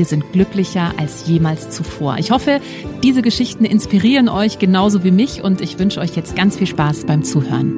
wir sind glücklicher als jemals zuvor. Ich hoffe, diese Geschichten inspirieren euch genauso wie mich und ich wünsche euch jetzt ganz viel Spaß beim Zuhören.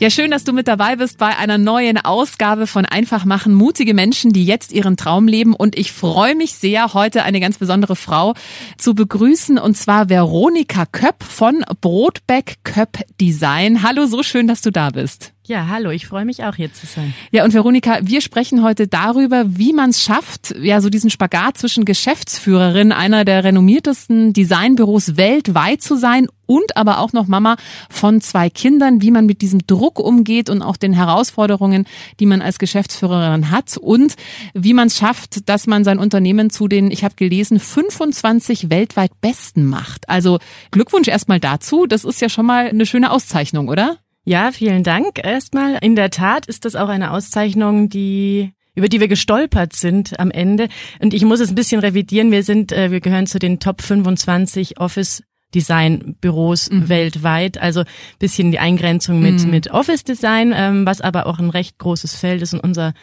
Ja, schön, dass du mit dabei bist bei einer neuen Ausgabe von Einfach machen. Mutige Menschen, die jetzt ihren Traum leben. Und ich freue mich sehr, heute eine ganz besondere Frau zu begrüßen. Und zwar Veronika Köpp von Brotbeck Köpp Design. Hallo, so schön, dass du da bist. Ja, hallo, ich freue mich auch hier zu sein. Ja, und Veronika, wir sprechen heute darüber, wie man es schafft, ja, so diesen Spagat zwischen Geschäftsführerin einer der renommiertesten Designbüros weltweit zu sein und aber auch noch Mama von zwei Kindern, wie man mit diesem Druck umgeht und auch den Herausforderungen, die man als Geschäftsführerin hat und wie man es schafft, dass man sein Unternehmen zu den, ich habe gelesen, 25 weltweit Besten macht. Also Glückwunsch erstmal dazu. Das ist ja schon mal eine schöne Auszeichnung, oder? Ja, vielen Dank erstmal. In der Tat ist das auch eine Auszeichnung, die über die wir gestolpert sind am Ende. Und ich muss es ein bisschen revidieren. Wir sind, äh, wir gehören zu den Top 25 Office Design Büros mhm. weltweit. Also bisschen die Eingrenzung mit, mhm. mit Office Design, ähm, was aber auch ein recht großes Feld ist und unser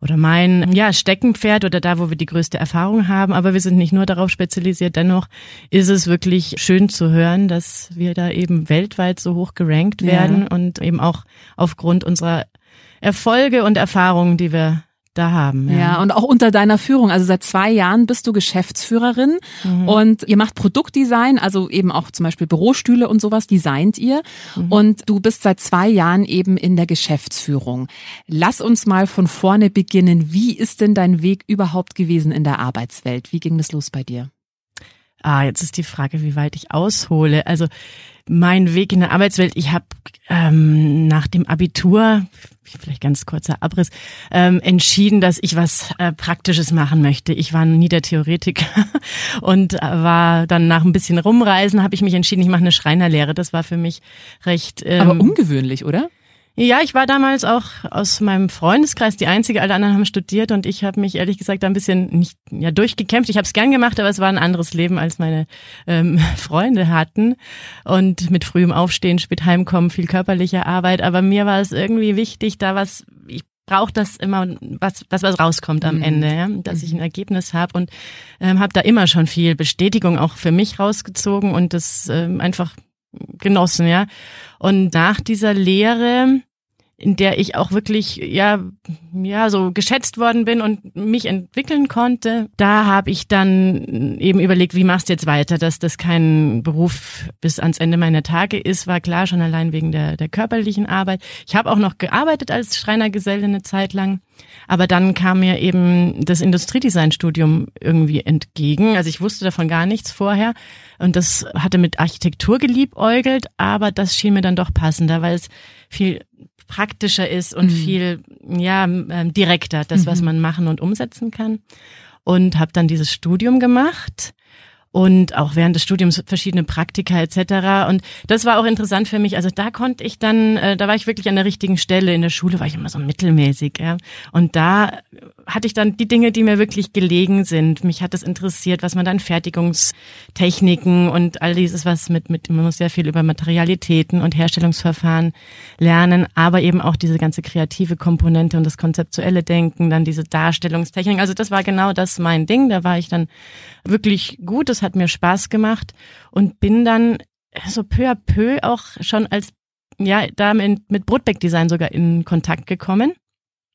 oder mein ja, Steckenpferd oder da, wo wir die größte Erfahrung haben. Aber wir sind nicht nur darauf spezialisiert. Dennoch ist es wirklich schön zu hören, dass wir da eben weltweit so hoch gerankt werden ja. und eben auch aufgrund unserer Erfolge und Erfahrungen, die wir da haben. Ja. ja, und auch unter deiner Führung. Also seit zwei Jahren bist du Geschäftsführerin mhm. und ihr macht Produktdesign, also eben auch zum Beispiel Bürostühle und sowas designt ihr. Mhm. Und du bist seit zwei Jahren eben in der Geschäftsführung. Lass uns mal von vorne beginnen. Wie ist denn dein Weg überhaupt gewesen in der Arbeitswelt? Wie ging das los bei dir? Ah, jetzt ist die Frage, wie weit ich aushole. Also mein Weg in der Arbeitswelt, ich habe ähm, nach dem Abitur, vielleicht ganz kurzer Abriss, ähm, entschieden, dass ich was äh, Praktisches machen möchte. Ich war nie der Theoretiker und äh, war dann nach ein bisschen rumreisen, habe ich mich entschieden, ich mache eine Schreinerlehre. Das war für mich recht. Ähm, Aber ungewöhnlich, oder? Ja, ich war damals auch aus meinem Freundeskreis die einzige, alle anderen haben studiert und ich habe mich ehrlich gesagt da ein bisschen nicht ja durchgekämpft. Ich habe es gern gemacht, aber es war ein anderes Leben, als meine ähm, Freunde hatten und mit frühem Aufstehen, spät heimkommen, viel körperliche Arbeit. Aber mir war es irgendwie wichtig, da was ich brauche das immer, was, das was rauskommt am mhm. Ende, ja? dass ich ein mhm. Ergebnis habe und ähm, habe da immer schon viel Bestätigung auch für mich rausgezogen und das ähm, einfach genossen, ja. Und nach dieser Lehre in der ich auch wirklich ja ja so geschätzt worden bin und mich entwickeln konnte. Da habe ich dann eben überlegt, wie machst du jetzt weiter, dass das kein Beruf bis ans Ende meiner Tage ist, war klar schon allein wegen der der körperlichen Arbeit. Ich habe auch noch gearbeitet als Schreinergeselle eine Zeit lang, aber dann kam mir eben das Industriedesignstudium irgendwie entgegen. Also ich wusste davon gar nichts vorher und das hatte mit Architektur geliebäugelt, aber das schien mir dann doch passender, weil es viel praktischer ist und mhm. viel ja ähm, direkter, das, was mhm. man machen und umsetzen kann. Und habe dann dieses Studium gemacht und auch während des Studiums verschiedene Praktika etc. Und das war auch interessant für mich. Also da konnte ich dann, äh, da war ich wirklich an der richtigen Stelle. In der Schule war ich immer so mittelmäßig. Ja. Und da hatte ich dann die Dinge, die mir wirklich gelegen sind. Mich hat es interessiert, was man dann Fertigungstechniken und all dieses, was mit, mit, man muss sehr viel über Materialitäten und Herstellungsverfahren lernen, aber eben auch diese ganze kreative Komponente und das konzeptuelle Denken, dann diese Darstellungstechnik. Also das war genau das mein Ding. Da war ich dann wirklich gut. Das hat mir Spaß gemacht und bin dann so peu à peu auch schon als, ja, da mit, mit Brotbeck Design sogar in Kontakt gekommen.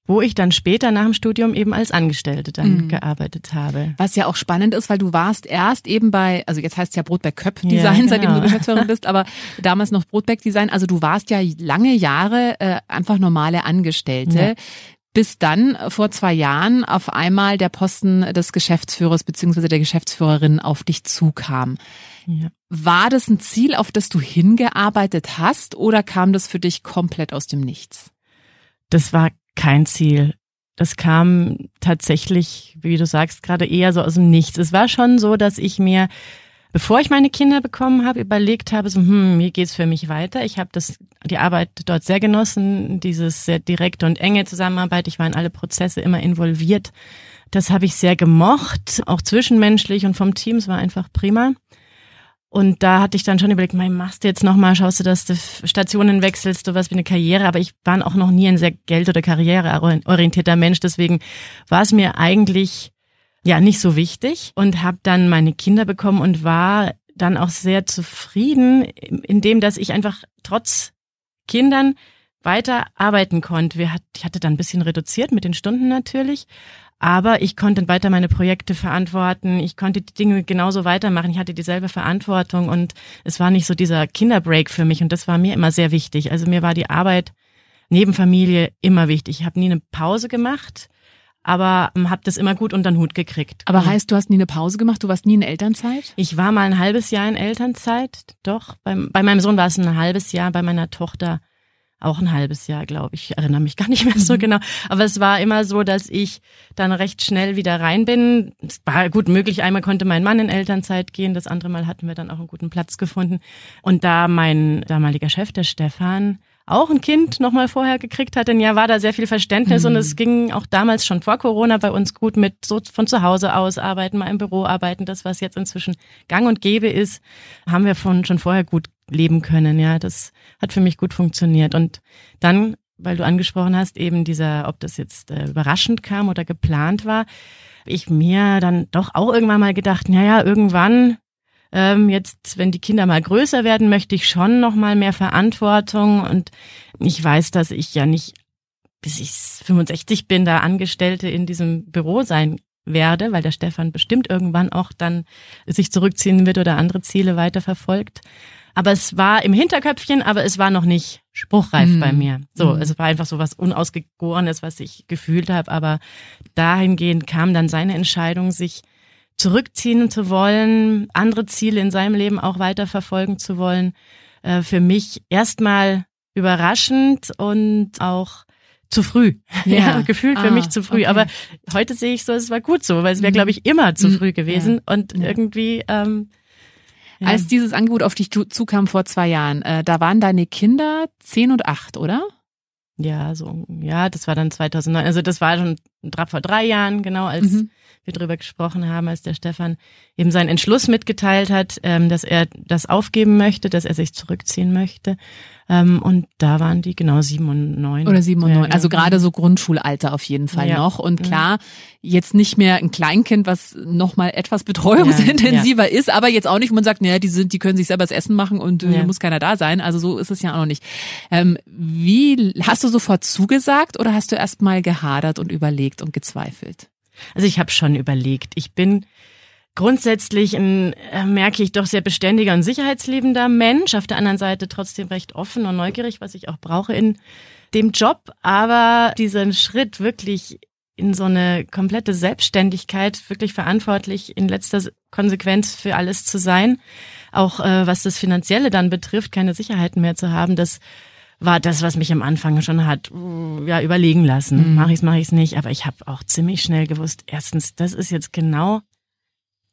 Wo ich dann später nach dem Studium eben als Angestellte dann mhm. gearbeitet habe. Was ja auch spannend ist, weil du warst erst eben bei, also jetzt heißt es ja Brotberg Köpp Design, ja, genau. seitdem du Geschäftsführerin bist, aber damals noch Brotberg Design. Also du warst ja lange Jahre äh, einfach normale Angestellte. Ja. Bis dann vor zwei Jahren auf einmal der Posten des Geschäftsführers beziehungsweise der Geschäftsführerin auf dich zukam. Ja. War das ein Ziel, auf das du hingearbeitet hast oder kam das für dich komplett aus dem Nichts? Das war kein Ziel. Das kam tatsächlich, wie du sagst, gerade eher so aus dem Nichts. Es war schon so, dass ich mir, bevor ich meine Kinder bekommen habe, überlegt habe, so, hm, wie geht's für mich weiter? Ich habe das, die Arbeit dort sehr genossen, dieses sehr direkte und enge Zusammenarbeit. Ich war in alle Prozesse immer involviert. Das habe ich sehr gemocht, auch zwischenmenschlich und vom Team. Es war einfach prima. Und da hatte ich dann schon überlegt, mein, machst du jetzt nochmal, schaust du, dass du Stationen wechselst, sowas wie eine Karriere. Aber ich war auch noch nie ein sehr Geld- oder Karriereorientierter Mensch. Deswegen war es mir eigentlich ja nicht so wichtig und habe dann meine Kinder bekommen und war dann auch sehr zufrieden, in dem, dass ich einfach trotz Kindern weiter arbeiten konnte. Wir hat, ich hatte dann ein bisschen reduziert mit den Stunden natürlich, aber ich konnte weiter meine Projekte verantworten. Ich konnte die Dinge genauso weitermachen. Ich hatte dieselbe Verantwortung und es war nicht so dieser Kinderbreak für mich und das war mir immer sehr wichtig. Also mir war die Arbeit neben Familie immer wichtig. Ich habe nie eine Pause gemacht, aber ähm, habe das immer gut unter den Hut gekriegt. Aber heißt, du hast nie eine Pause gemacht? Du warst nie in Elternzeit? Ich war mal ein halbes Jahr in Elternzeit, doch. Beim, bei meinem Sohn war es ein halbes Jahr, bei meiner Tochter auch ein halbes Jahr, glaube ich. Ich erinnere mich gar nicht mehr so mhm. genau. Aber es war immer so, dass ich dann recht schnell wieder rein bin. Es war gut möglich. Einmal konnte mein Mann in Elternzeit gehen. Das andere Mal hatten wir dann auch einen guten Platz gefunden. Und da mein damaliger Chef, der Stefan, auch ein Kind noch mal vorher gekriegt hat, denn ja, war da sehr viel Verständnis mhm. und es ging auch damals schon vor Corona bei uns gut mit so von zu Hause aus arbeiten, mal im Büro arbeiten, das was jetzt inzwischen gang und gäbe ist, haben wir von schon vorher gut leben können. Ja, das hat für mich gut funktioniert. Und dann, weil du angesprochen hast, eben dieser, ob das jetzt äh, überraschend kam oder geplant war, ich mir dann doch auch irgendwann mal gedacht, naja, irgendwann, ähm, jetzt, wenn die Kinder mal größer werden, möchte ich schon noch mal mehr Verantwortung. Und ich weiß, dass ich ja nicht, bis ich 65 bin, da Angestellte in diesem Büro sein werde, weil der Stefan bestimmt irgendwann auch dann sich zurückziehen wird oder andere Ziele weiterverfolgt. Aber es war im Hinterköpfchen, aber es war noch nicht spruchreif mhm. bei mir. So, mhm. es war einfach so was Unausgegorenes, was ich gefühlt habe. Aber dahingehend kam dann seine Entscheidung, sich zurückziehen zu wollen, andere Ziele in seinem Leben auch weiter verfolgen zu wollen. Äh, für mich erstmal überraschend und auch zu früh. Ja, ja gefühlt ah, für mich zu früh. Okay. Aber heute sehe ich so, es war gut so, weil es wäre, mhm. glaube ich, immer zu mhm. früh gewesen. Ja. Und ja. irgendwie ähm, ja. Als dieses Angebot auf dich zukam vor zwei Jahren, äh, da waren deine Kinder zehn und acht, oder? Ja, so, ja, das war dann 2009. Also das war schon vor drei Jahren, genau, als mhm. wir drüber gesprochen haben, als der Stefan eben seinen Entschluss mitgeteilt hat, ähm, dass er das aufgeben möchte, dass er sich zurückziehen möchte. Ähm, und da waren die genau sieben und neun. Oder sieben und neun. Also genau. gerade so Grundschulalter auf jeden Fall ja. noch. Und klar, jetzt nicht mehr ein Kleinkind, was nochmal etwas betreuungsintensiver ja. ist, aber jetzt auch nicht, man sagt, naja, die sind, die können sich selber das Essen machen und äh, muss keiner da sein. Also so ist es ja auch noch nicht. Ähm, wie hast du sofort zugesagt oder hast du erst mal gehadert und überlegt und gezweifelt? Also ich habe schon überlegt. Ich bin grundsätzlich ein, äh, merke ich doch sehr beständiger und sicherheitsliebender Mensch. Auf der anderen Seite trotzdem recht offen und neugierig, was ich auch brauche in dem Job. Aber diesen Schritt wirklich in so eine komplette Selbstständigkeit, wirklich verantwortlich in letzter Konsequenz für alles zu sein, auch äh, was das Finanzielle dann betrifft, keine Sicherheiten mehr zu haben, das war das, was mich am Anfang schon hat uh, ja überlegen lassen. Mhm. Mache ich es, mache ich es nicht. Aber ich habe auch ziemlich schnell gewusst, erstens, das ist jetzt genau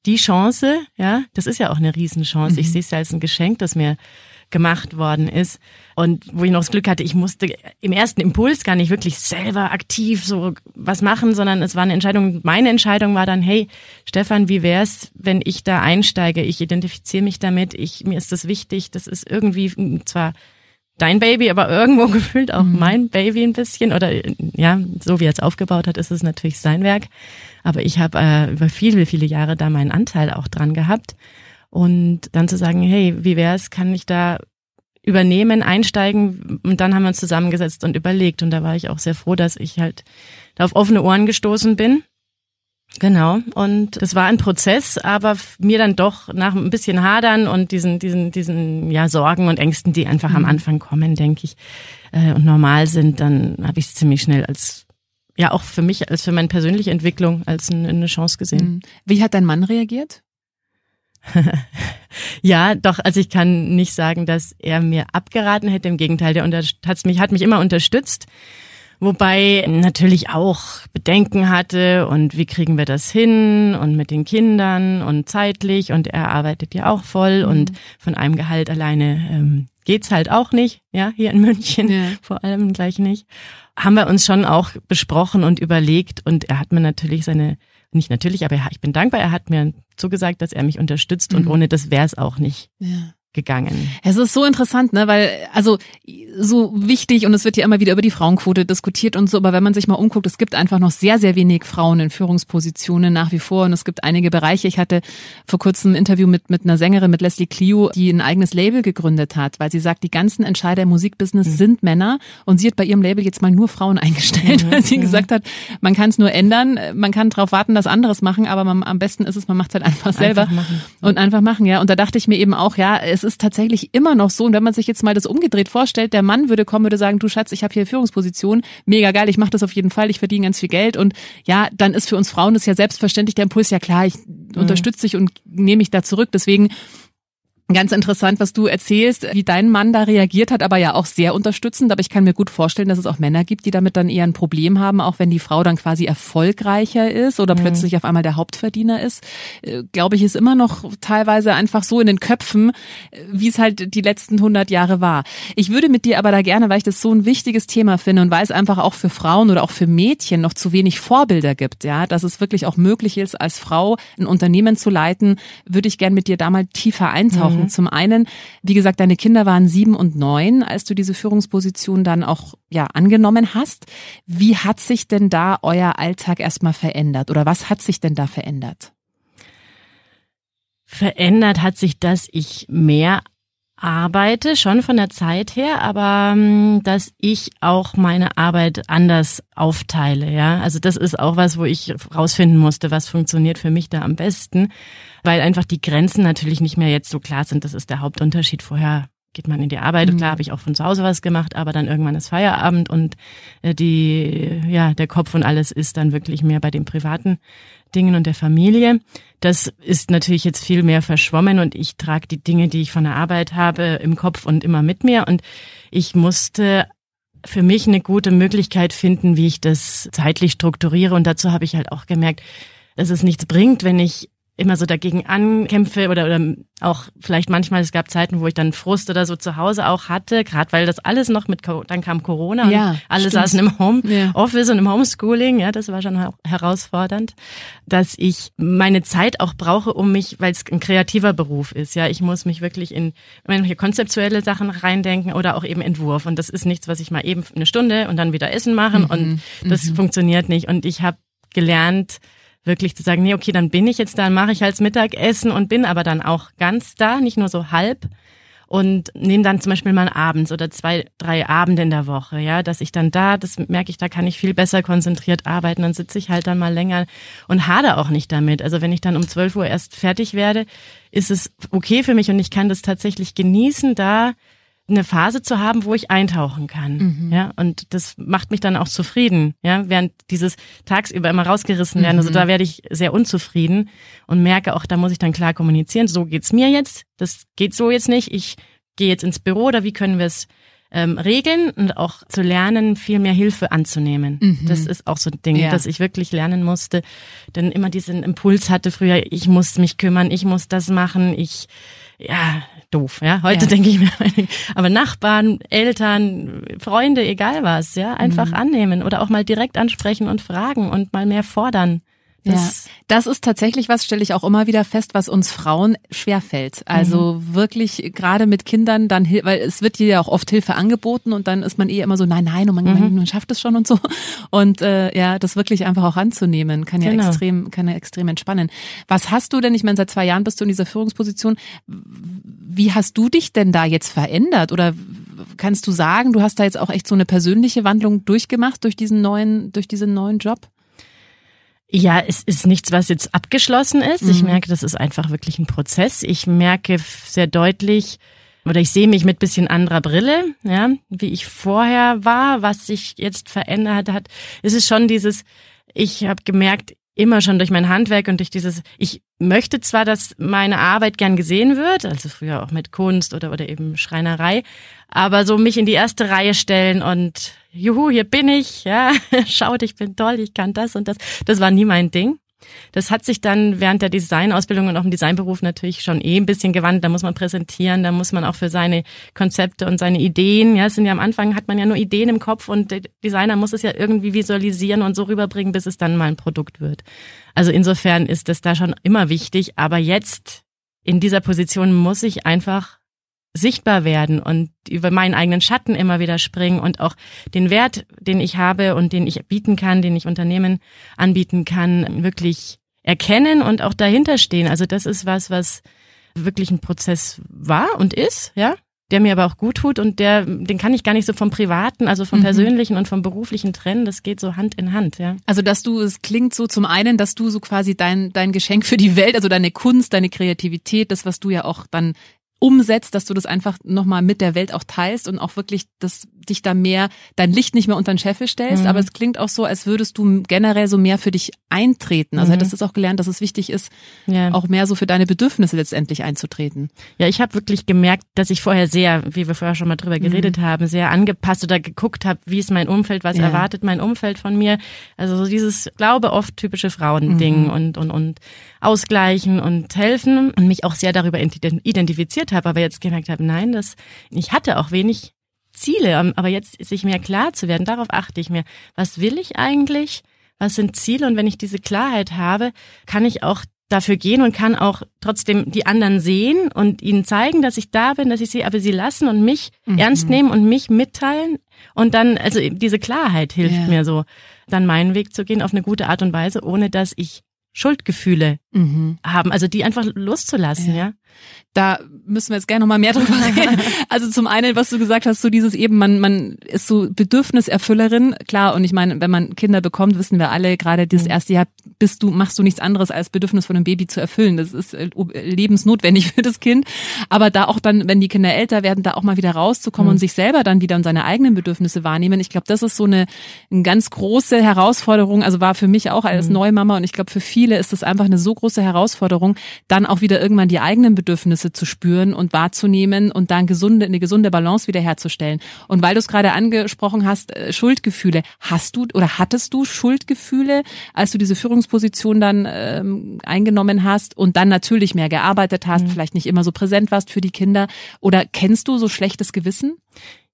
die Chance, ja, das ist ja auch eine Riesenchance. Mhm. Ich sehe es ja als ein Geschenk, das mir gemacht worden ist. Und wo ich noch das Glück hatte, ich musste im ersten Impuls gar nicht wirklich selber aktiv so was machen, sondern es war eine Entscheidung. Meine Entscheidung war dann, hey, Stefan, wie wär's, wenn ich da einsteige? Ich identifiziere mich damit. Ich, mir ist das wichtig. Das ist irgendwie zwar dein Baby, aber irgendwo gefühlt auch mhm. mein Baby ein bisschen. Oder ja, so wie er es aufgebaut hat, ist es natürlich sein Werk. Aber ich habe äh, über viele, viele Jahre da meinen Anteil auch dran gehabt. Und dann zu sagen, hey, wie wär's, kann ich da übernehmen, einsteigen und dann haben wir uns zusammengesetzt und überlegt und da war ich auch sehr froh, dass ich halt da auf offene Ohren gestoßen bin. Genau. Und das war ein Prozess, aber mir dann doch nach ein bisschen Hadern und diesen, diesen, diesen, ja, Sorgen und Ängsten, die einfach mhm. am Anfang kommen, denke ich, äh, und normal sind, dann habe ich es ziemlich schnell als ja auch für mich, als für meine persönliche Entwicklung als eine Chance gesehen. Mhm. Wie hat dein Mann reagiert? ja, doch, also ich kann nicht sagen, dass er mir abgeraten hätte. Im Gegenteil, der hat mich, hat mich immer unterstützt. Wobei natürlich auch Bedenken hatte und wie kriegen wir das hin und mit den Kindern und zeitlich und er arbeitet ja auch voll mhm. und von einem Gehalt alleine ähm, geht's halt auch nicht, ja, hier in München ja. vor allem gleich nicht. Haben wir uns schon auch besprochen und überlegt und er hat mir natürlich seine nicht natürlich, aber ich bin dankbar. Er hat mir zugesagt, dass er mich unterstützt und mhm. ohne das wäre es auch nicht. Ja gegangen. Es ist so interessant, ne, weil also so wichtig und es wird ja immer wieder über die Frauenquote diskutiert und so, aber wenn man sich mal umguckt, es gibt einfach noch sehr sehr wenig Frauen in Führungspositionen nach wie vor und es gibt einige Bereiche. Ich hatte vor kurzem ein Interview mit mit einer Sängerin mit Leslie Clio, die ein eigenes Label gegründet hat, weil sie sagt, die ganzen Entscheider im Musikbusiness mhm. sind Männer und sie hat bei ihrem Label jetzt mal nur Frauen eingestellt, mhm, weil sie ja. gesagt hat, man kann es nur ändern, man kann darauf warten, dass anderes machen, aber man, am besten ist es, man macht es halt einfach selber einfach und einfach machen, ja. Und da dachte ich mir eben auch, ja, es es ist tatsächlich immer noch so. Und wenn man sich jetzt mal das umgedreht vorstellt, der Mann würde kommen, würde sagen, du Schatz, ich habe hier Führungsposition, mega geil, ich mache das auf jeden Fall, ich verdiene ganz viel Geld. Und ja, dann ist für uns Frauen das ja selbstverständlich der Impuls, ja klar, ich mhm. unterstütze dich und nehme mich da zurück. Deswegen Ganz interessant, was du erzählst, wie dein Mann da reagiert hat, aber ja auch sehr unterstützend. Aber ich kann mir gut vorstellen, dass es auch Männer gibt, die damit dann eher ein Problem haben, auch wenn die Frau dann quasi erfolgreicher ist oder mhm. plötzlich auf einmal der Hauptverdiener ist. Äh, Glaube ich, ist immer noch teilweise einfach so in den Köpfen, wie es halt die letzten 100 Jahre war. Ich würde mit dir aber da gerne, weil ich das so ein wichtiges Thema finde und weil es einfach auch für Frauen oder auch für Mädchen noch zu wenig Vorbilder gibt, ja, dass es wirklich auch möglich ist, als Frau ein Unternehmen zu leiten, würde ich gerne mit dir da mal tiefer eintauchen. Mhm Mhm. Zum einen, wie gesagt, deine Kinder waren sieben und neun, als du diese Führungsposition dann auch ja angenommen hast. Wie hat sich denn da euer Alltag erstmal verändert oder was hat sich denn da verändert? Verändert hat sich, dass ich mehr arbeite, schon von der Zeit her, aber ähm, dass ich auch meine Arbeit anders aufteile, ja. Also das ist auch was, wo ich rausfinden musste, was funktioniert für mich da am besten weil einfach die Grenzen natürlich nicht mehr jetzt so klar sind. Das ist der Hauptunterschied. Vorher geht man in die Arbeit. Mhm. Klar habe ich auch von zu Hause was gemacht, aber dann irgendwann ist Feierabend und äh, die, ja, der Kopf und alles ist dann wirklich mehr bei den privaten Dingen und der Familie. Das ist natürlich jetzt viel mehr verschwommen und ich trage die Dinge, die ich von der Arbeit habe, im Kopf und immer mit mir und ich musste für mich eine gute Möglichkeit finden, wie ich das zeitlich strukturiere und dazu habe ich halt auch gemerkt, dass es nichts bringt, wenn ich immer so dagegen ankämpfe oder, oder auch vielleicht manchmal, es gab Zeiten, wo ich dann Frust oder so zu Hause auch hatte, gerade weil das alles noch mit, dann kam Corona ja, und alle stimmt. saßen im Homeoffice ja. und im Homeschooling, ja, das war schon herausfordernd, dass ich meine Zeit auch brauche, um mich, weil es ein kreativer Beruf ist, ja, ich muss mich wirklich in manche konzeptuelle Sachen reindenken oder auch eben Entwurf und das ist nichts, was ich mal eben eine Stunde und dann wieder Essen machen mhm. und das mhm. funktioniert nicht und ich habe gelernt, wirklich zu sagen, nee, okay, dann bin ich jetzt da, mache ich als Mittagessen und bin aber dann auch ganz da, nicht nur so halb und nehme dann zum Beispiel mal abends oder zwei, drei Abende in der Woche, ja, dass ich dann da, das merke ich, da kann ich viel besser konzentriert arbeiten, dann sitze ich halt dann mal länger und hade auch nicht damit. Also wenn ich dann um 12 Uhr erst fertig werde, ist es okay für mich und ich kann das tatsächlich genießen, da eine Phase zu haben, wo ich eintauchen kann. Mhm. Ja, und das macht mich dann auch zufrieden. Ja, während dieses tagsüber immer rausgerissen werden. Also mhm. Also da werde ich sehr unzufrieden und merke auch, da muss ich dann klar kommunizieren. So geht's mir jetzt. Das geht so jetzt nicht. Ich gehe jetzt ins Büro oder wie können wir es ähm, regeln und auch zu lernen, viel mehr Hilfe anzunehmen. Mhm. Das ist auch so ein Ding, ja. dass ich wirklich lernen musste. Denn immer diesen Impuls hatte früher, ich muss mich kümmern, ich muss das machen, ich ja, doof, ja. Heute ja. denke ich mir, aber Nachbarn, Eltern, Freunde, egal was, ja, einfach mhm. annehmen oder auch mal direkt ansprechen und fragen und mal mehr fordern. Das, ja, das ist tatsächlich was, stelle ich auch immer wieder fest, was uns Frauen schwerfällt. Also mhm. wirklich gerade mit Kindern dann, weil es wird dir ja auch oft Hilfe angeboten und dann ist man eh immer so, nein, nein, und man, mhm. man schafft es schon und so. Und äh, ja, das wirklich einfach auch anzunehmen, kann ja genau. extrem, kann ja extrem entspannen. Was hast du denn, ich meine, seit zwei Jahren bist du in dieser Führungsposition, wie hast du dich denn da jetzt verändert? Oder kannst du sagen, du hast da jetzt auch echt so eine persönliche Wandlung durchgemacht durch diesen neuen, durch diesen neuen Job? Ja, es ist nichts, was jetzt abgeschlossen ist. Mhm. Ich merke, das ist einfach wirklich ein Prozess. Ich merke sehr deutlich, oder ich sehe mich mit bisschen anderer Brille, ja, wie ich vorher war, was sich jetzt verändert hat. Es ist schon dieses, ich habe gemerkt, immer schon durch mein Handwerk und durch dieses, ich möchte zwar, dass meine Arbeit gern gesehen wird, also früher auch mit Kunst oder, oder eben Schreinerei, aber so mich in die erste Reihe stellen und juhu, hier bin ich, ja, schaut, ich bin toll, ich kann das und das. Das war nie mein Ding. Das hat sich dann während der Designausbildung und auch im Designberuf natürlich schon eh ein bisschen gewandelt. Da muss man präsentieren, da muss man auch für seine Konzepte und seine Ideen, ja, es sind ja am Anfang hat man ja nur Ideen im Kopf und der Designer muss es ja irgendwie visualisieren und so rüberbringen, bis es dann mal ein Produkt wird. Also insofern ist das da schon immer wichtig, aber jetzt in dieser Position muss ich einfach sichtbar werden und über meinen eigenen Schatten immer wieder springen und auch den Wert, den ich habe und den ich bieten kann, den ich Unternehmen anbieten kann, wirklich erkennen und auch dahinter stehen. Also das ist was, was wirklich ein Prozess war und ist, ja, der mir aber auch gut tut und der, den kann ich gar nicht so vom Privaten, also vom mhm. Persönlichen und vom Beruflichen trennen. Das geht so Hand in Hand, ja. Also, dass du, es klingt so zum einen, dass du so quasi dein, dein Geschenk für die Welt, also deine Kunst, deine Kreativität, das, was du ja auch dann umsetzt, dass du das einfach nochmal mit der Welt auch teilst und auch wirklich das dich da mehr, dein Licht nicht mehr unter den Scheffel stellst, mhm. aber es klingt auch so, als würdest du generell so mehr für dich eintreten. Also mhm. hättest du auch gelernt, dass es wichtig ist, ja. auch mehr so für deine Bedürfnisse letztendlich einzutreten. Ja, ich habe wirklich gemerkt, dass ich vorher sehr, wie wir vorher schon mal drüber geredet mhm. haben, sehr angepasst oder geguckt habe, wie ist mein Umfeld, was ja. erwartet mein Umfeld von mir. Also so dieses, glaube oft typische Frauending mhm. und, und, und ausgleichen und helfen und mich auch sehr darüber identifiziert habe, aber jetzt gemerkt habe, nein, das, ich hatte auch wenig Ziele, aber jetzt sich mehr klar zu werden, darauf achte ich mir. Was will ich eigentlich? Was sind Ziele? Und wenn ich diese Klarheit habe, kann ich auch dafür gehen und kann auch trotzdem die anderen sehen und ihnen zeigen, dass ich da bin, dass ich sie, aber sie lassen und mich mhm. ernst nehmen und mich mitteilen. Und dann, also diese Klarheit hilft ja. mir so, dann meinen Weg zu gehen auf eine gute Art und Weise, ohne dass ich Schuldgefühle mhm. haben, also die einfach loszulassen, ja. ja. Da müssen wir jetzt gerne noch mal mehr drüber reden. Also zum einen, was du gesagt hast, so dieses eben, man, man ist so Bedürfniserfüllerin, klar. Und ich meine, wenn man Kinder bekommt, wissen wir alle, gerade dieses mhm. erste Jahr bist du, machst du nichts anderes als Bedürfnis von einem Baby zu erfüllen. Das ist äh, lebensnotwendig für das Kind. Aber da auch dann, wenn die Kinder älter werden, da auch mal wieder rauszukommen mhm. und sich selber dann wieder und seine eigenen Bedürfnisse wahrnehmen. Ich glaube, das ist so eine, eine ganz große Herausforderung. Also war für mich auch als mhm. Neumama und ich glaube, für viele ist das einfach eine so große Herausforderung, dann auch wieder irgendwann die eigenen Bedürfnisse zu spüren und wahrzunehmen und dann gesunde, eine gesunde Balance wiederherzustellen. Und weil du es gerade angesprochen hast, äh, Schuldgefühle, hast du oder hattest du Schuldgefühle, als du diese Führungsposition dann ähm, eingenommen hast und dann natürlich mehr gearbeitet hast, mhm. vielleicht nicht immer so präsent warst für die Kinder? Oder kennst du so schlechtes Gewissen?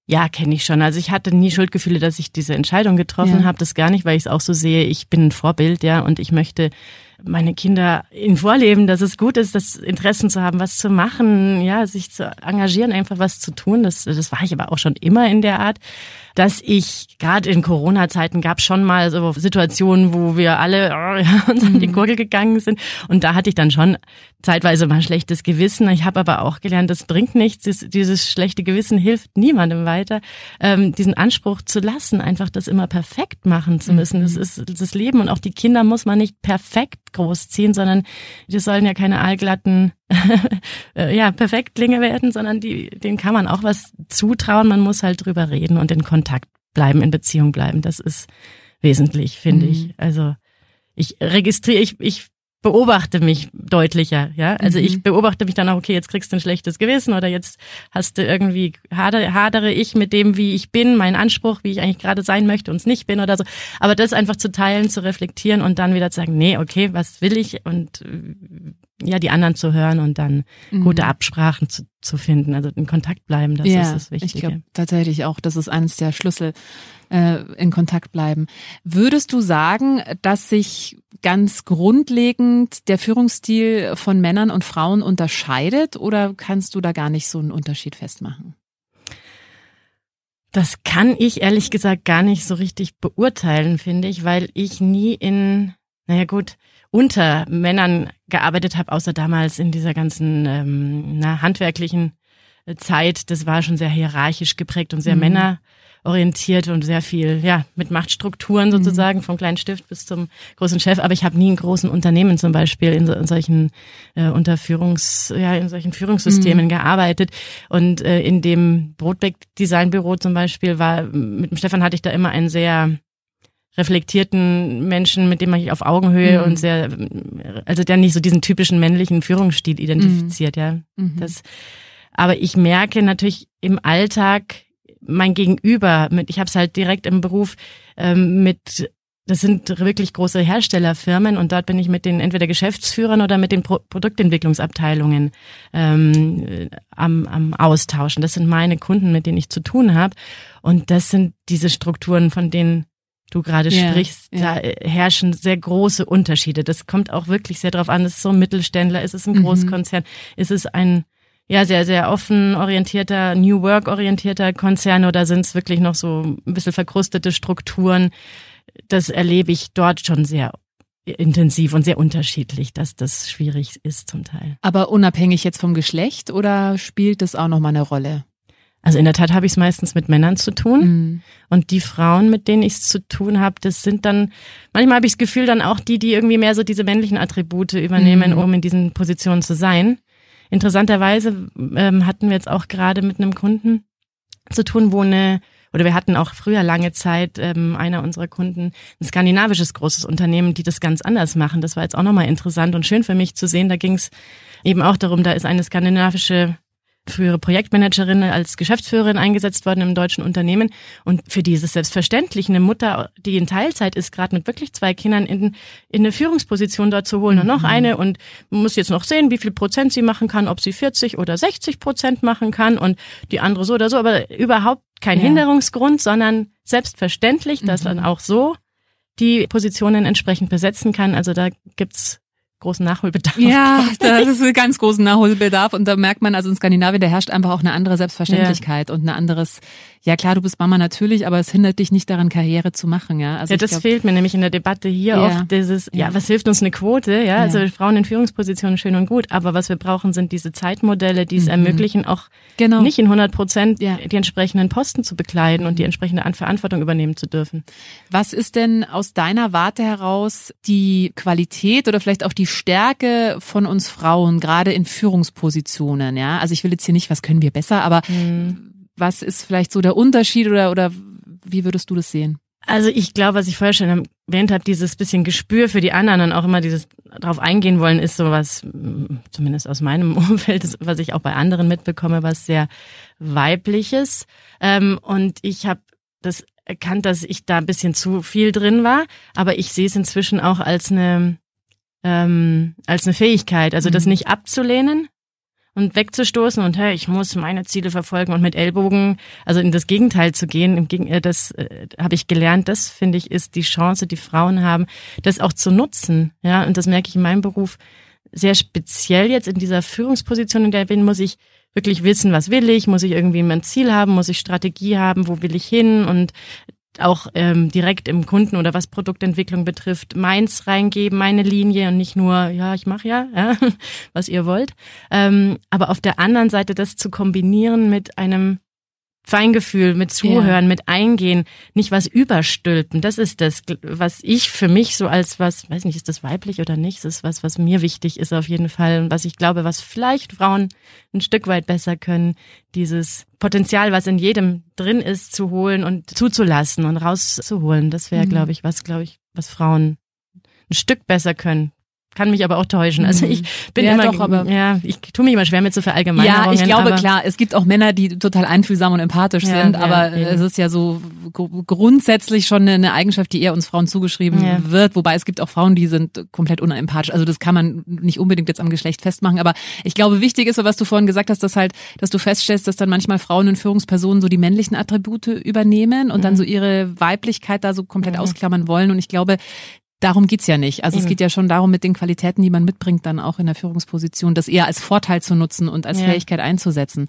Ja, kenne ich schon. Also ich hatte nie Schuldgefühle, dass ich diese Entscheidung getroffen ja. habe. Das gar nicht, weil ich es auch so sehe. Ich bin ein Vorbild, ja, und ich möchte meine Kinder ihnen vorleben, dass es gut ist, das Interessen zu haben, was zu machen, ja, sich zu engagieren, einfach was zu tun. Das, das war ich aber auch schon immer in der Art, dass ich gerade in Corona-Zeiten gab schon mal so Situationen, wo wir alle oh, uns an die mhm. Gurgel gegangen sind. Und da hatte ich dann schon zeitweise mal ein schlechtes Gewissen. Ich habe aber auch gelernt, das bringt nichts. Dieses schlechte Gewissen hilft niemandem weiter, ähm, diesen Anspruch zu lassen, einfach das immer perfekt machen zu müssen. Das mhm. ist das Leben und auch die Kinder muss man nicht perfekt großziehen, sondern die sollen ja keine allglatten ja, Perfektlinge werden, sondern die, denen kann man auch was zutrauen. Man muss halt drüber reden und in Kontakt bleiben, in Beziehung bleiben. Das ist wesentlich, finde mhm. ich. Also ich registriere, ich, ich beobachte mich deutlicher, ja. Also mhm. ich beobachte mich dann auch, okay, jetzt kriegst du ein schlechtes Gewissen oder jetzt hast du irgendwie, hadere, hadere ich mit dem, wie ich bin, mein Anspruch, wie ich eigentlich gerade sein möchte und es nicht bin oder so. Aber das einfach zu teilen, zu reflektieren und dann wieder zu sagen, nee, okay, was will ich und ja, die anderen zu hören und dann mhm. gute Absprachen zu, zu finden, also in Kontakt bleiben, das ja, ist das Wichtige. Ich glaube tatsächlich auch, das ist eines der Schlüssel, äh, in Kontakt bleiben. Würdest du sagen, dass sich ganz grundlegend der Führungsstil von Männern und Frauen unterscheidet oder kannst du da gar nicht so einen Unterschied festmachen? Das kann ich ehrlich gesagt gar nicht so richtig beurteilen, finde ich, weil ich nie in, naja gut, unter Männern gearbeitet habe, außer damals in dieser ganzen ähm, na, handwerklichen äh, Zeit. Das war schon sehr hierarchisch geprägt und sehr mhm. männerorientiert und sehr viel, ja, mit Machtstrukturen sozusagen, mhm. vom kleinen Stift bis zum großen Chef. Aber ich habe nie in großen Unternehmen zum Beispiel in, so, in solchen äh, Unterführungs, ja, in solchen Führungssystemen mhm. gearbeitet. Und äh, in dem Brotbeck Designbüro zum Beispiel war, mit dem Stefan hatte ich da immer ein sehr reflektierten Menschen, mit dem man sich auf Augenhöhe mhm. und sehr, also der nicht so diesen typischen männlichen Führungsstil identifiziert, mhm. ja. Mhm. Das, aber ich merke natürlich im Alltag mein Gegenüber, mit, ich habe es halt direkt im Beruf ähm, mit das sind wirklich große Herstellerfirmen und dort bin ich mit den entweder Geschäftsführern oder mit den Pro Produktentwicklungsabteilungen ähm, am, am Austauschen. Das sind meine Kunden, mit denen ich zu tun habe. Und das sind diese Strukturen, von denen du gerade yeah, sprichst, yeah. da äh, herrschen sehr große Unterschiede. Das kommt auch wirklich sehr darauf an, ist es so ein Mittelständler, ist es ein mhm. Großkonzern, ist es ein ja sehr, sehr offen orientierter, New Work orientierter Konzern oder sind es wirklich noch so ein bisschen verkrustete Strukturen? Das erlebe ich dort schon sehr intensiv und sehr unterschiedlich, dass das schwierig ist zum Teil. Aber unabhängig jetzt vom Geschlecht oder spielt das auch nochmal eine Rolle? Also in der Tat habe ich es meistens mit Männern zu tun. Mhm. Und die Frauen, mit denen ich es zu tun habe, das sind dann, manchmal habe ich das Gefühl, dann auch die, die irgendwie mehr so diese männlichen Attribute übernehmen, mhm. um in diesen Positionen zu sein. Interessanterweise ähm, hatten wir jetzt auch gerade mit einem Kunden zu tun, wo eine, oder wir hatten auch früher lange Zeit ähm, einer unserer Kunden, ein skandinavisches großes Unternehmen, die das ganz anders machen. Das war jetzt auch nochmal interessant und schön für mich zu sehen. Da ging es eben auch darum, da ist eine skandinavische frühere Projektmanagerin als Geschäftsführerin eingesetzt worden im deutschen Unternehmen. Und für die ist es selbstverständlich, eine Mutter, die in Teilzeit ist, gerade mit wirklich zwei Kindern in, in eine Führungsposition dort zu holen mhm. und noch mhm. eine und muss jetzt noch sehen, wie viel Prozent sie machen kann, ob sie 40 oder 60 Prozent machen kann und die andere so oder so, aber überhaupt kein ja. Hinderungsgrund, sondern selbstverständlich, dass mhm. dann auch so die Positionen entsprechend besetzen kann. Also da gibt's großen Nachholbedarf. Ja, das ist ein ganz großen Nachholbedarf und da merkt man, also in Skandinavien, da herrscht einfach auch eine andere Selbstverständlichkeit ja. und ein anderes, ja klar, du bist Mama natürlich, aber es hindert dich nicht daran, Karriere zu machen, ja. Also ja, das glaub, fehlt mir nämlich in der Debatte hier ja. oft dieses, ja, was hilft uns eine Quote, ja, also Frauen in Führungspositionen schön und gut, aber was wir brauchen, sind diese Zeitmodelle, die es mhm. ermöglichen, auch genau. nicht in 100 Prozent die entsprechenden Posten zu bekleiden und die entsprechende Verantwortung übernehmen zu dürfen. Was ist denn aus deiner Warte heraus die Qualität oder vielleicht auch die Stärke von uns Frauen, gerade in Führungspositionen, ja? Also ich will jetzt hier nicht, was können wir besser, aber mhm. was ist vielleicht so der Unterschied oder, oder wie würdest du das sehen? Also ich glaube, was ich vorher schon erwähnt habe, dieses bisschen Gespür für die anderen und auch immer dieses darauf eingehen wollen, ist sowas, zumindest aus meinem Umfeld, was ich auch bei anderen mitbekomme, was sehr weibliches. Ähm, und ich habe das erkannt, dass ich da ein bisschen zu viel drin war, aber ich sehe es inzwischen auch als eine ähm, als eine Fähigkeit. Also mhm. das nicht abzulehnen und wegzustoßen und hey, ich muss meine Ziele verfolgen und mit Ellbogen, also in das Gegenteil zu gehen. Im Gegen äh, das äh, habe ich gelernt. Das finde ich ist die Chance, die Frauen haben, das auch zu nutzen. Ja, und das merke ich in meinem Beruf sehr speziell jetzt in dieser Führungsposition, in der ich bin, muss ich wirklich wissen, was will ich, muss ich irgendwie mein Ziel haben, muss ich Strategie haben, wo will ich hin und auch ähm, direkt im Kunden oder was Produktentwicklung betrifft, meins reingeben, meine Linie und nicht nur, ja, ich mache ja, ja, was ihr wollt. Ähm, aber auf der anderen Seite das zu kombinieren mit einem Feingefühl, mit Zuhören, ja. mit Eingehen, nicht was überstülpen. Das ist das, was ich für mich so als was, weiß nicht, ist das weiblich oder nicht, das ist was, was mir wichtig ist auf jeden Fall und was ich glaube, was vielleicht Frauen ein Stück weit besser können, dieses Potenzial, was in jedem drin ist, zu holen und zuzulassen und rauszuholen. Das wäre, mhm. glaube ich, was, glaube ich, was Frauen ein Stück besser können kann mich aber auch täuschen. Also ich bin Ja, immer, doch, aber- ja, ich tue mich immer schwer mit so Verallgemeinerungen. Ja, ich glaube klar, es gibt auch Männer, die total einfühlsam und empathisch Ja, sind, ja, aber eben. es ist ja so gr- grundsätzlich schon eine- Eigenschaft, die eher uns Frauen zugeschrieben wird, wobei es gibt auch Frauen, die sind komplett unempathisch. Also das kann man nicht unbedingt jetzt am Geschlecht festmachen, aber ich glaube, wichtig ist, was du vorhin gesagt hast, dass halt, dass du feststellst, dass dann manchmal Frauen in Führungspersonen so die männlichen Attribute übernehmen und dann Mhm. so ihre Weiblichkeit da so komplett ausklammern wollen und ich glaube, Darum geht's ja nicht. Also es Eben. geht ja schon darum, mit den Qualitäten, die man mitbringt, dann auch in der Führungsposition, das eher als Vorteil zu nutzen und als Ja. Fähigkeit einzusetzen.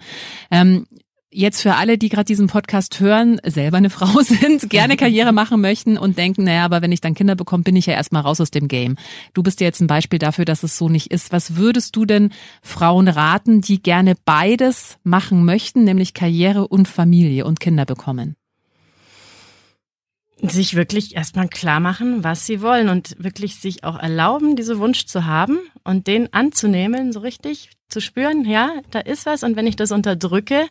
Ähm, jetzt für alle, die gerade diesen Podcast hören, selber eine Frau sind, gerne Karriere machen möchten und denken, naja, aber wenn ich dann Kinder bekomme, bin ich ja erstmal raus aus dem Game. Du bist ja jetzt ein Beispiel dafür, dass es so nicht ist. Was würdest du denn Frauen raten, die gerne beides machen möchten, nämlich Karriere und Familie und Kinder bekommen? Sich wirklich erstmal klar machen, was sie wollen und wirklich sich auch erlauben, diese Wunsch zu haben und den anzunehmen, so richtig zu spüren, ja, da ist was und wenn ich das unterdrücke,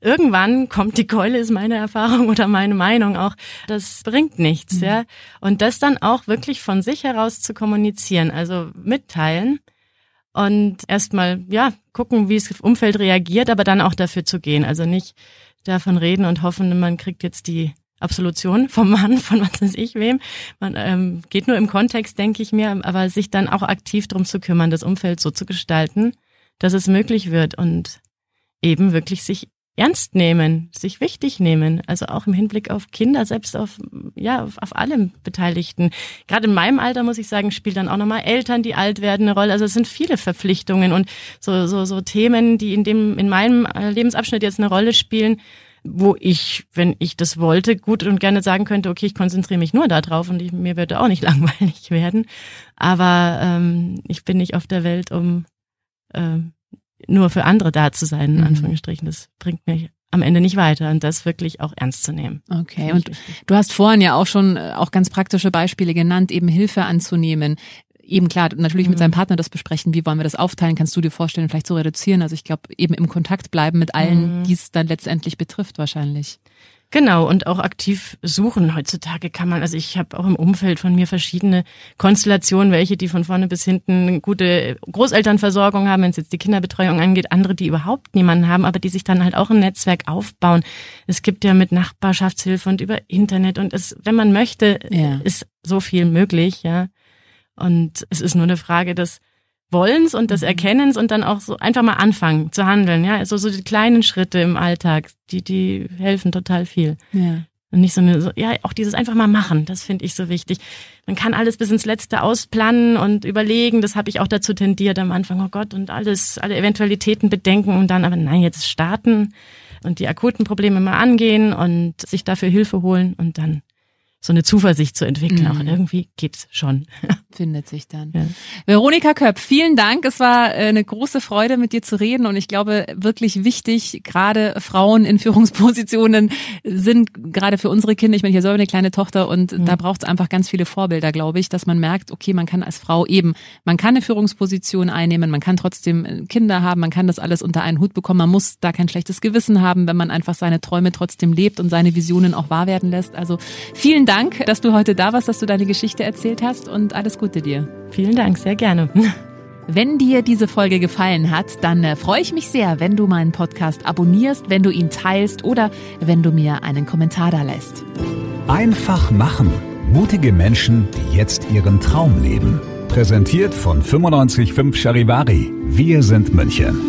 irgendwann kommt die Keule, ist meine Erfahrung oder meine Meinung auch, das bringt nichts, ja. Und das dann auch wirklich von sich heraus zu kommunizieren, also mitteilen und erstmal, ja, gucken, wie das Umfeld reagiert, aber dann auch dafür zu gehen. Also nicht davon reden und hoffen, man kriegt jetzt die Absolution vom Mann, von was weiß ich wem. Man ähm, geht nur im Kontext, denke ich mir, aber sich dann auch aktiv drum zu kümmern, das Umfeld so zu gestalten, dass es möglich wird und eben wirklich sich ernst nehmen, sich wichtig nehmen, also auch im Hinblick auf Kinder, selbst auf ja auf, auf alle Beteiligten. Gerade in meinem Alter muss ich sagen, spielt dann auch nochmal Eltern, die alt werden, eine Rolle. Also es sind viele Verpflichtungen und so so so Themen, die in dem in meinem äh, Lebensabschnitt jetzt eine Rolle spielen, wo ich, wenn ich das wollte, gut und gerne sagen könnte, okay, ich konzentriere mich nur darauf und ich, mir würde auch nicht langweilig werden. Aber ähm, ich bin nicht auf der Welt, um ähm, nur für andere da zu sein, in Mhm. Anführungsstrichen. Das bringt mich am Ende nicht weiter und das wirklich auch ernst zu nehmen. Okay, und ich wichtig. du hast vorhin ja auch schon äh, auch ganz praktische Beispiele genannt, eben Hilfe anzunehmen. Eben klar, natürlich mit Mhm. seinem Partner das besprechen, wie wollen wir das aufteilen, kannst du dir vorstellen, vielleicht so reduzieren. Also ich glaube, eben im Kontakt bleiben mit allen, Mhm. die es dann letztendlich betrifft wahrscheinlich. Genau, und auch aktiv suchen. Heutzutage kann man, also ich habe auch im Umfeld von mir verschiedene Konstellationen, welche, die von vorne bis hinten gute Großelternversorgung haben, wenn es jetzt die Kinderbetreuung angeht, andere, die überhaupt niemanden haben, aber die sich dann halt auch ein Netzwerk aufbauen. Es gibt ja mit Nachbarschaftshilfe und über Internet und es, wenn man möchte, Ja. ist so viel möglich, ja. Und es ist nur eine Frage des Wollens und des Erkennens und dann auch so einfach mal anfangen zu handeln, ja. Also so die kleinen Schritte im Alltag, die, die helfen total viel. Ja. Und nicht so eine, so, ja, auch dieses einfach mal machen, das finde ich so wichtig. Man kann alles bis ins Letzte ausplanen und überlegen, das habe ich auch dazu tendiert am Anfang, oh Gott, und alles, alle Eventualitäten bedenken und dann, aber nein, jetzt starten und die akuten Probleme mal angehen und sich dafür Hilfe holen und dann so eine Zuversicht zu entwickeln. Mhm. Auch irgendwie geht's schon. Findet sich dann. Ja. Veronika Köpp, vielen Dank. Es war äh, eine große Freude, mit dir zu reden und ich glaube, wirklich wichtig, gerade Frauen in Führungspositionen sind gerade für unsere Kinder, ich meine, ich habe selber eine kleine Tochter und da braucht es einfach ganz viele Vorbilder, glaube ich, dass man merkt, okay, man kann als Frau eben, man kann eine Führungsposition einnehmen, man kann trotzdem äh, Kinder haben, man kann das alles unter einen Hut bekommen, man muss da kein schlechtes Gewissen haben, wenn man einfach seine Träume trotzdem lebt und seine Visionen auch wahr werden lässt. Also vielen Dank, dass du heute da warst, dass du deine Geschichte erzählt hast und alles Gute dir. Vielen Dank, sehr gerne. Wenn dir diese Folge gefallen hat, dann äh, freue ich mich sehr, wenn du meinen Podcast abonnierst, wenn du ihn teilst oder wenn du mir einen Kommentar da lässt. Einfach machen. Mutige Menschen, die jetzt ihren Traum leben. Präsentiert von 955 Charivari. Wir sind München.